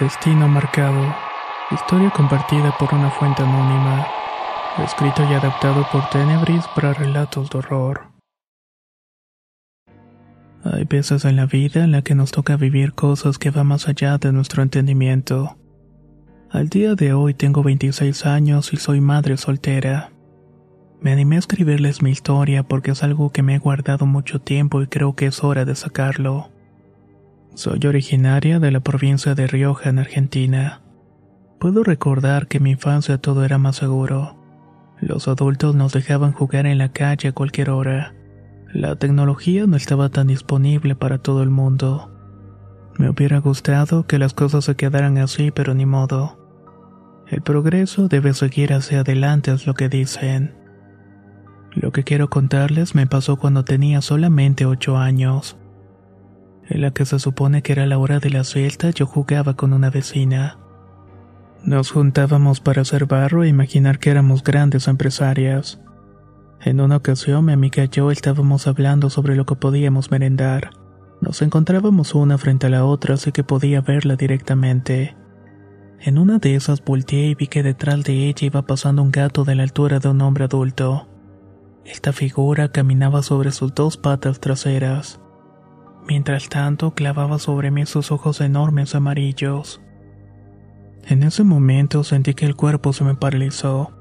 Destino marcado. Historia compartida por una fuente anónima. Escrito y adaptado por Tenebris para relatos de horror. Hay veces en la vida en la que nos toca vivir cosas que van más allá de nuestro entendimiento. Al día de hoy tengo 26 años y soy madre soltera. Me animé a escribirles mi historia porque es algo que me he guardado mucho tiempo y creo que es hora de sacarlo. Soy originaria de la provincia de Rioja, en Argentina. Puedo recordar que en mi infancia todo era más seguro. Los adultos nos dejaban jugar en la calle a cualquier hora. La tecnología no estaba tan disponible para todo el mundo. Me hubiera gustado que las cosas se quedaran así, pero ni modo. El progreso debe seguir hacia adelante, es lo que dicen. Lo que quiero contarles me pasó cuando tenía solamente 8 años. En la que se supone que era la hora de la siesta, yo jugaba con una vecina. Nos juntábamos para hacer barro e imaginar que éramos grandes empresarias. En una ocasión mi amiga y yo estábamos hablando sobre lo que podíamos merendar. Nos encontrábamos una frente a la otra así que podía verla directamente. En una de esas volteé y vi que detrás de ella iba pasando un gato de la altura de un hombre adulto. Esta figura caminaba sobre sus dos patas traseras. Mientras tanto, clavaba sobre mí sus ojos enormes amarillos. En ese momento sentí que el cuerpo se me paralizó.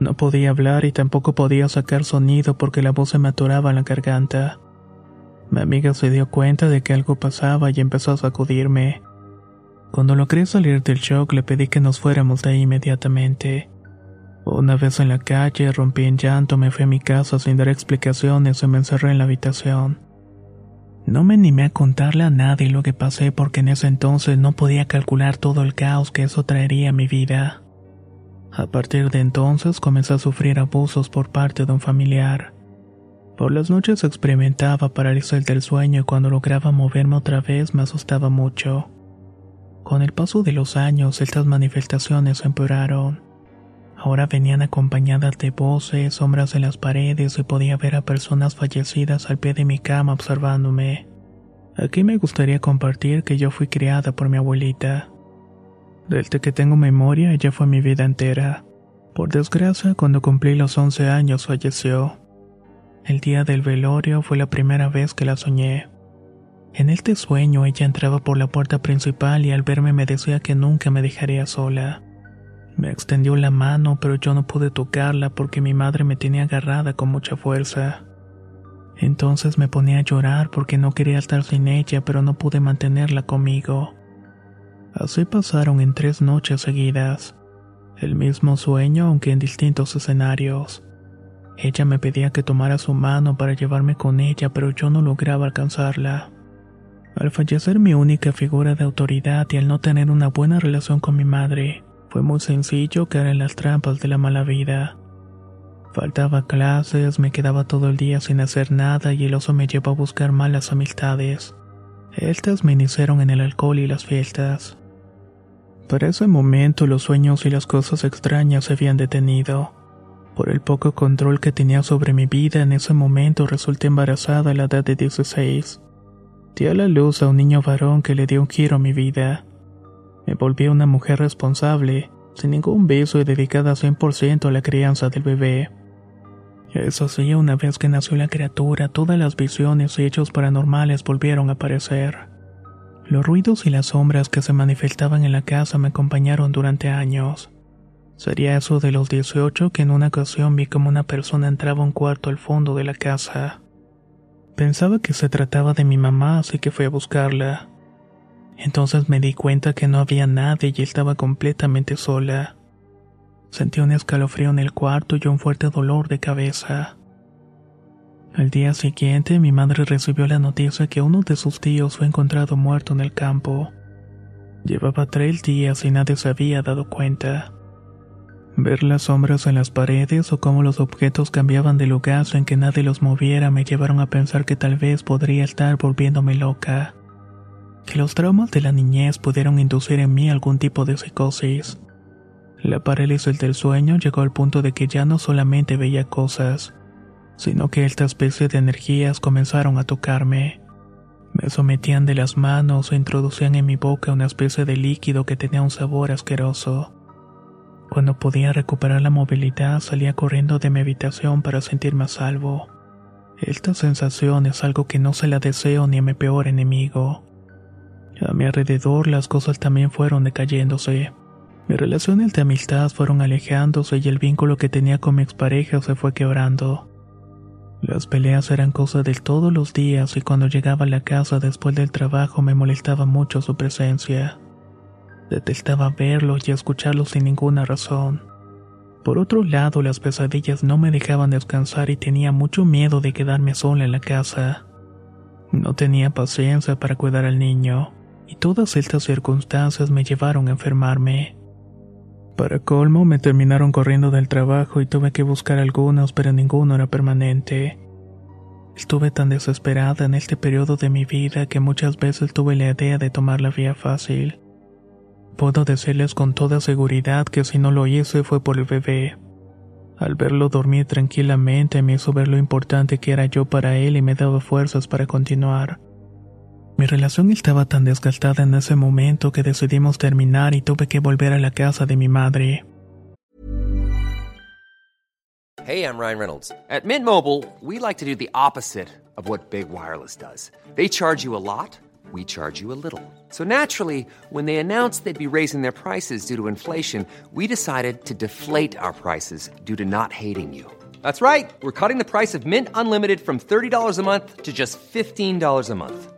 No podía hablar y tampoco podía sacar sonido porque la voz se me atoraba en la garganta. Mi amiga se dio cuenta de que algo pasaba y empezó a sacudirme. Cuando logré salir del shock le pedí que nos fuéramos de ahí inmediatamente. Una vez en la calle rompí en llanto, me fui a mi casa sin dar explicaciones y me encerré en la habitación. No me animé a contarle a nadie lo que pasé porque en ese entonces no podía calcular todo el caos que eso traería a mi vida. A partir de entonces comencé a sufrir abusos por parte de un familiar. Por las noches experimentaba parálisis del sueño y cuando lograba moverme otra vez me asustaba mucho. Con el paso de los años estas manifestaciones empeoraron. Ahora venían acompañadas de voces, sombras en las paredes y podía ver a personas fallecidas al pie de mi cama observándome. Aquí me gustaría compartir que yo fui criada por mi abuelita. Desde que tengo memoria, ella fue mi vida entera. Por desgracia, cuando cumplí los 11 años falleció. El día del velorio fue la primera vez que la soñé. En este sueño ella entraba por la puerta principal y al verme me decía que nunca me dejaría sola. Me extendió la mano, pero yo no pude tocarla porque mi madre me tenía agarrada con mucha fuerza. Entonces me ponía a llorar porque no quería estar sin ella, pero no pude mantenerla conmigo. Así pasaron en tres noches seguidas. El mismo sueño, aunque en distintos escenarios. Ella me pedía que tomara su mano para llevarme con ella, pero yo no lograba alcanzarla. Al fallecer mi única figura de autoridad y al no tener una buena relación con mi madre, fue muy sencillo caer en las trampas de la mala vida. Faltaba clases, me quedaba todo el día sin hacer nada y el oso me llevó a buscar malas amistades. Estas me iniciaron en el alcohol y las fiestas. Para ese momento los sueños y las cosas extrañas se habían detenido. Por el poco control que tenía sobre mi vida en ese momento resulté embarazada a la edad de 16. Di a la luz a un niño varón que le dio un giro a mi vida. Me volví una mujer responsable, sin ningún beso y dedicada 100% a la crianza del bebé. Eso sí, una vez que nació la criatura, todas las visiones y hechos paranormales volvieron a aparecer. Los ruidos y las sombras que se manifestaban en la casa me acompañaron durante años. Sería eso de los 18 que en una ocasión vi como una persona entraba a un cuarto al fondo de la casa. Pensaba que se trataba de mi mamá, así que fui a buscarla. Entonces me di cuenta que no había nadie y estaba completamente sola. Sentí un escalofrío en el cuarto y un fuerte dolor de cabeza. Al día siguiente, mi madre recibió la noticia que uno de sus tíos fue encontrado muerto en el campo. Llevaba tres días y nadie se había dado cuenta. Ver las sombras en las paredes o cómo los objetos cambiaban de lugar sin que nadie los moviera me llevaron a pensar que tal vez podría estar volviéndome loca. Que los traumas de la niñez pudieron inducir en mí algún tipo de psicosis. La parálisis del sueño llegó al punto de que ya no solamente veía cosas, sino que esta especie de energías comenzaron a tocarme. Me sometían de las manos o introducían en mi boca una especie de líquido que tenía un sabor asqueroso. Cuando podía recuperar la movilidad salía corriendo de mi habitación para sentirme a salvo. Esta sensación es algo que no se la deseo ni a mi peor enemigo. A mi alrededor las cosas también fueron decayéndose. Mis relaciones de amistad fueron alejándose y el vínculo que tenía con mi expareja se fue quebrando. Las peleas eran cosa de todos los días y cuando llegaba a la casa después del trabajo me molestaba mucho su presencia. Detestaba verlos y escucharlos sin ninguna razón. Por otro lado, las pesadillas no me dejaban descansar y tenía mucho miedo de quedarme sola en la casa. No tenía paciencia para cuidar al niño, y todas estas circunstancias me llevaron a enfermarme. Para colmo, me terminaron corriendo del trabajo y tuve que buscar algunos, pero ninguno era permanente. Estuve tan desesperada en este periodo de mi vida que muchas veces tuve la idea de tomar la vía fácil. Puedo decirles con toda seguridad que si no lo hice fue por el bebé. Al verlo dormir tranquilamente me hizo ver lo importante que era yo para él y me daba fuerzas para continuar. Mi relación estaba tan desgastada en ese momento que decidimos terminar y tuve que volver a la casa de mi madre. Hey, I'm Ryan Reynolds. At Mint Mobile, we like to do the opposite of what Big Wireless does. They charge you a lot we charge you a little. So naturally, when they announced they'd be raising their prices due to inflation, we decided to deflate our prices due to not hating you. That's right. We're cutting the price of Mint Unlimited from $30 a month to just $15 a month.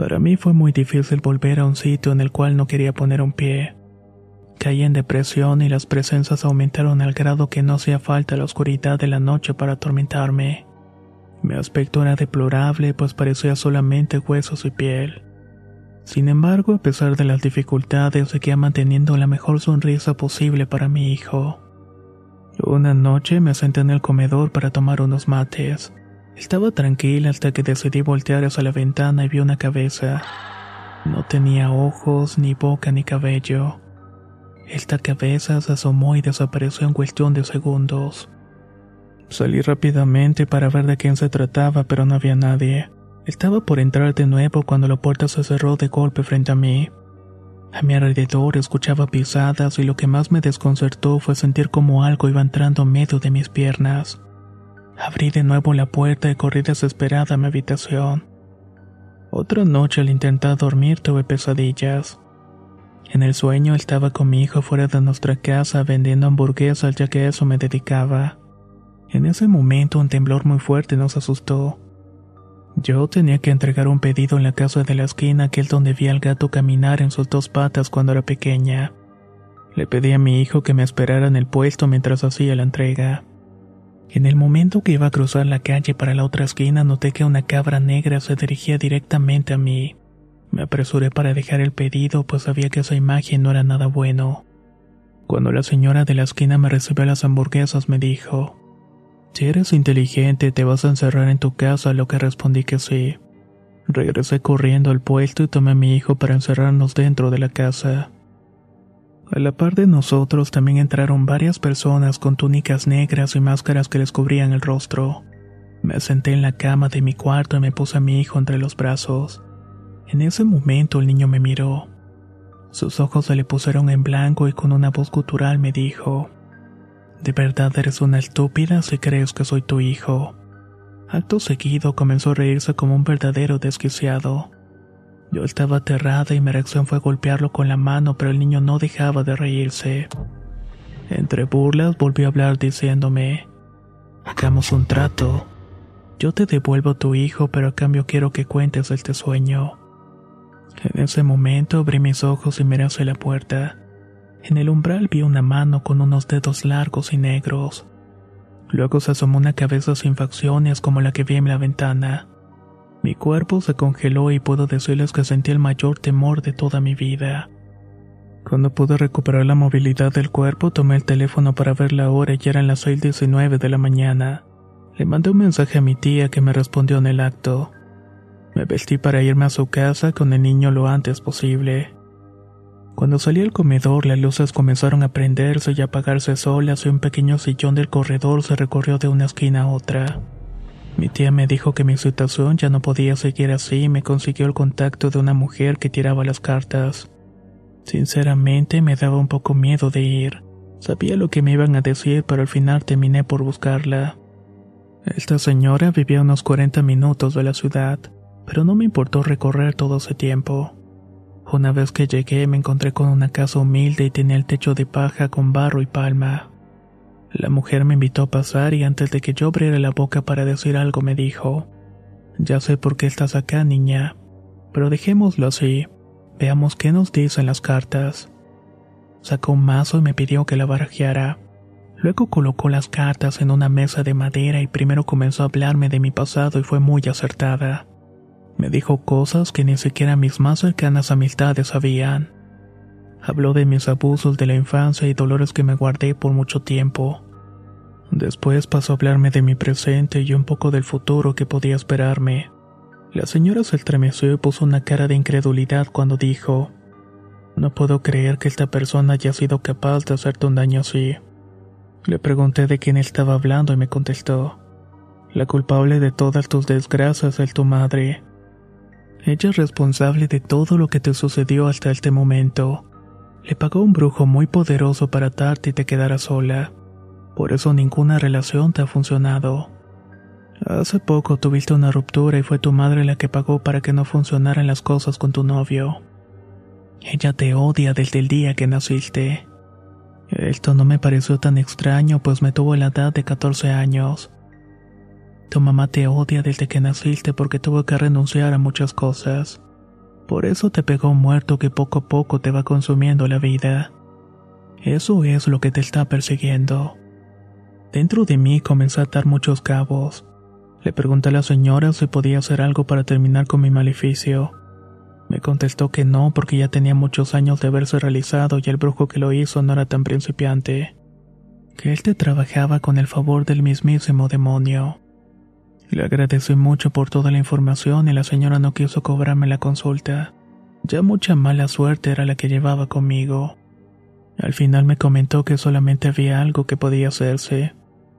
Para mí fue muy difícil volver a un sitio en el cual no quería poner un pie. Caí en depresión y las presencias aumentaron al grado que no hacía falta la oscuridad de la noche para atormentarme. Mi aspecto era deplorable pues parecía solamente huesos y piel. Sin embargo, a pesar de las dificultades, seguía manteniendo la mejor sonrisa posible para mi hijo. Una noche me senté en el comedor para tomar unos mates. Estaba tranquila hasta que decidí voltear hacia la ventana y vi una cabeza. No tenía ojos, ni boca, ni cabello. Esta cabeza se asomó y desapareció en cuestión de segundos. Salí rápidamente para ver de quién se trataba, pero no había nadie. Estaba por entrar de nuevo cuando la puerta se cerró de golpe frente a mí. A mi alrededor escuchaba pisadas y lo que más me desconcertó fue sentir como algo iba entrando en medio de mis piernas. Abrí de nuevo la puerta y corrí desesperada a mi habitación. Otra noche al intentar dormir tuve pesadillas. En el sueño estaba con mi hijo fuera de nuestra casa vendiendo hamburguesas ya que a eso me dedicaba. En ese momento un temblor muy fuerte nos asustó. Yo tenía que entregar un pedido en la casa de la esquina, aquel donde vi al gato caminar en sus dos patas cuando era pequeña. Le pedí a mi hijo que me esperara en el puesto mientras hacía la entrega. En el momento que iba a cruzar la calle para la otra esquina noté que una cabra negra se dirigía directamente a mí. Me apresuré para dejar el pedido pues sabía que esa imagen no era nada bueno. Cuando la señora de la esquina me recibió las hamburguesas me dijo, si eres inteligente te vas a encerrar en tu casa, a lo que respondí que sí. Regresé corriendo al puesto y tomé a mi hijo para encerrarnos dentro de la casa. A la par de nosotros también entraron varias personas con túnicas negras y máscaras que les cubrían el rostro. Me senté en la cama de mi cuarto y me puse a mi hijo entre los brazos. En ese momento el niño me miró. Sus ojos se le pusieron en blanco y con una voz gutural me dijo, ¿De verdad eres una estúpida si crees que soy tu hijo? Acto seguido comenzó a reírse como un verdadero desquiciado. Yo estaba aterrada y mi reacción fue golpearlo con la mano, pero el niño no dejaba de reírse. Entre burlas volvió a hablar diciéndome, hagamos un trato. Yo te devuelvo a tu hijo, pero a cambio quiero que cuentes este sueño. En ese momento abrí mis ojos y miré hacia la puerta. En el umbral vi una mano con unos dedos largos y negros. Luego se asomó una cabeza sin facciones como la que vi en la ventana. Mi cuerpo se congeló y puedo decirles que sentí el mayor temor de toda mi vida. Cuando pude recuperar la movilidad del cuerpo, tomé el teléfono para ver la hora y eran las 6.19 de la mañana. Le mandé un mensaje a mi tía que me respondió en el acto. Me vestí para irme a su casa con el niño lo antes posible. Cuando salí al comedor, las luces comenzaron a prenderse y apagarse solas y un pequeño sillón del corredor se recorrió de una esquina a otra. Mi tía me dijo que mi situación ya no podía seguir así y me consiguió el contacto de una mujer que tiraba las cartas. Sinceramente me daba un poco miedo de ir. Sabía lo que me iban a decir, pero al final terminé por buscarla. Esta señora vivía a unos 40 minutos de la ciudad, pero no me importó recorrer todo ese tiempo. Una vez que llegué me encontré con una casa humilde y tenía el techo de paja con barro y palma. La mujer me invitó a pasar y antes de que yo abriera la boca para decir algo me dijo, Ya sé por qué estás acá, niña, pero dejémoslo así, veamos qué nos dicen las cartas. Sacó un mazo y me pidió que la barajeara. Luego colocó las cartas en una mesa de madera y primero comenzó a hablarme de mi pasado y fue muy acertada. Me dijo cosas que ni siquiera mis más cercanas amistades sabían. Habló de mis abusos de la infancia y dolores que me guardé por mucho tiempo. Después pasó a hablarme de mi presente y un poco del futuro que podía esperarme. La señora se estremeció y puso una cara de incredulidad cuando dijo, No puedo creer que esta persona haya sido capaz de hacerte un daño así. Le pregunté de quién estaba hablando y me contestó, La culpable de todas tus desgracias es tu madre. Ella es responsable de todo lo que te sucedió hasta este momento. Le pagó un brujo muy poderoso para atarte y te quedara sola. Por eso ninguna relación te ha funcionado. Hace poco tuviste una ruptura y fue tu madre la que pagó para que no funcionaran las cosas con tu novio. Ella te odia desde el día que naciste. Esto no me pareció tan extraño, pues me tuvo la edad de 14 años. Tu mamá te odia desde que naciste porque tuvo que renunciar a muchas cosas. Por eso te pegó un muerto que poco a poco te va consumiendo la vida. Eso es lo que te está persiguiendo. Dentro de mí comencé a atar muchos cabos. Le pregunté a la señora si podía hacer algo para terminar con mi maleficio. Me contestó que no porque ya tenía muchos años de haberse realizado y el brujo que lo hizo no era tan principiante. Que él te trabajaba con el favor del mismísimo demonio. Le agradecí mucho por toda la información y la señora no quiso cobrarme la consulta. Ya mucha mala suerte era la que llevaba conmigo. Al final me comentó que solamente había algo que podía hacerse,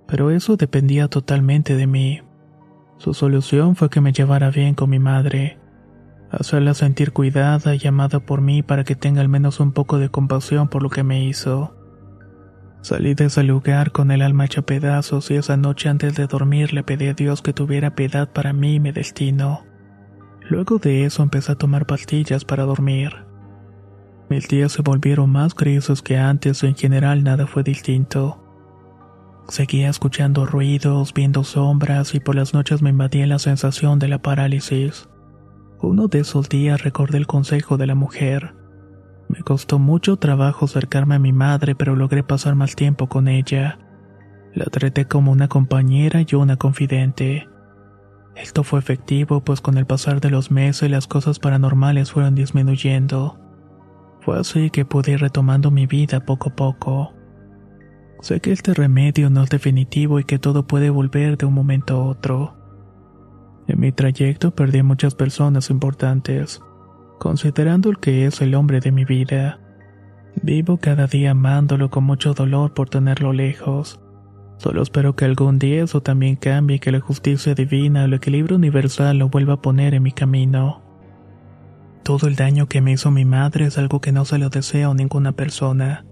pero eso dependía totalmente de mí. Su solución fue que me llevara bien con mi madre, hacerla sentir cuidada y amada por mí para que tenga al menos un poco de compasión por lo que me hizo. Salí de ese lugar con el alma hecha pedazos y esa noche antes de dormir le pedí a Dios que tuviera piedad para mí y mi destino. Luego de eso empecé a tomar pastillas para dormir. Mis días se volvieron más grises que antes y en general nada fue distinto. Seguía escuchando ruidos, viendo sombras y por las noches me invadía la sensación de la parálisis. Uno de esos días recordé el consejo de la mujer. Me costó mucho trabajo acercarme a mi madre, pero logré pasar más tiempo con ella. La traté como una compañera y una confidente. Esto fue efectivo, pues con el pasar de los meses las cosas paranormales fueron disminuyendo. Fue así que pude ir retomando mi vida poco a poco. Sé que este remedio no es definitivo y que todo puede volver de un momento a otro. En mi trayecto perdí a muchas personas importantes, considerando el que es el hombre de mi vida. Vivo cada día amándolo con mucho dolor por tenerlo lejos. Solo espero que algún día eso también cambie y que la justicia divina o el equilibrio universal lo vuelva a poner en mi camino. Todo el daño que me hizo mi madre es algo que no se lo deseo a ninguna persona,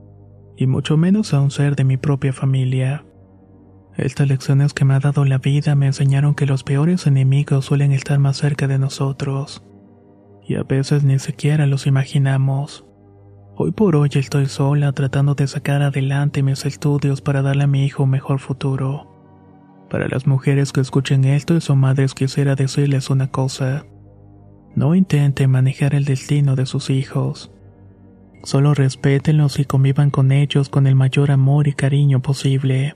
y mucho menos a un ser de mi propia familia. Estas lecciones que me ha dado la vida me enseñaron que los peores enemigos suelen estar más cerca de nosotros, y a veces ni siquiera los imaginamos. Hoy por hoy estoy sola tratando de sacar adelante mis estudios para darle a mi hijo un mejor futuro. Para las mujeres que escuchen esto y son madres quisiera decirles una cosa. No intenten manejar el destino de sus hijos. Solo respétenlos y convivan con ellos con el mayor amor y cariño posible.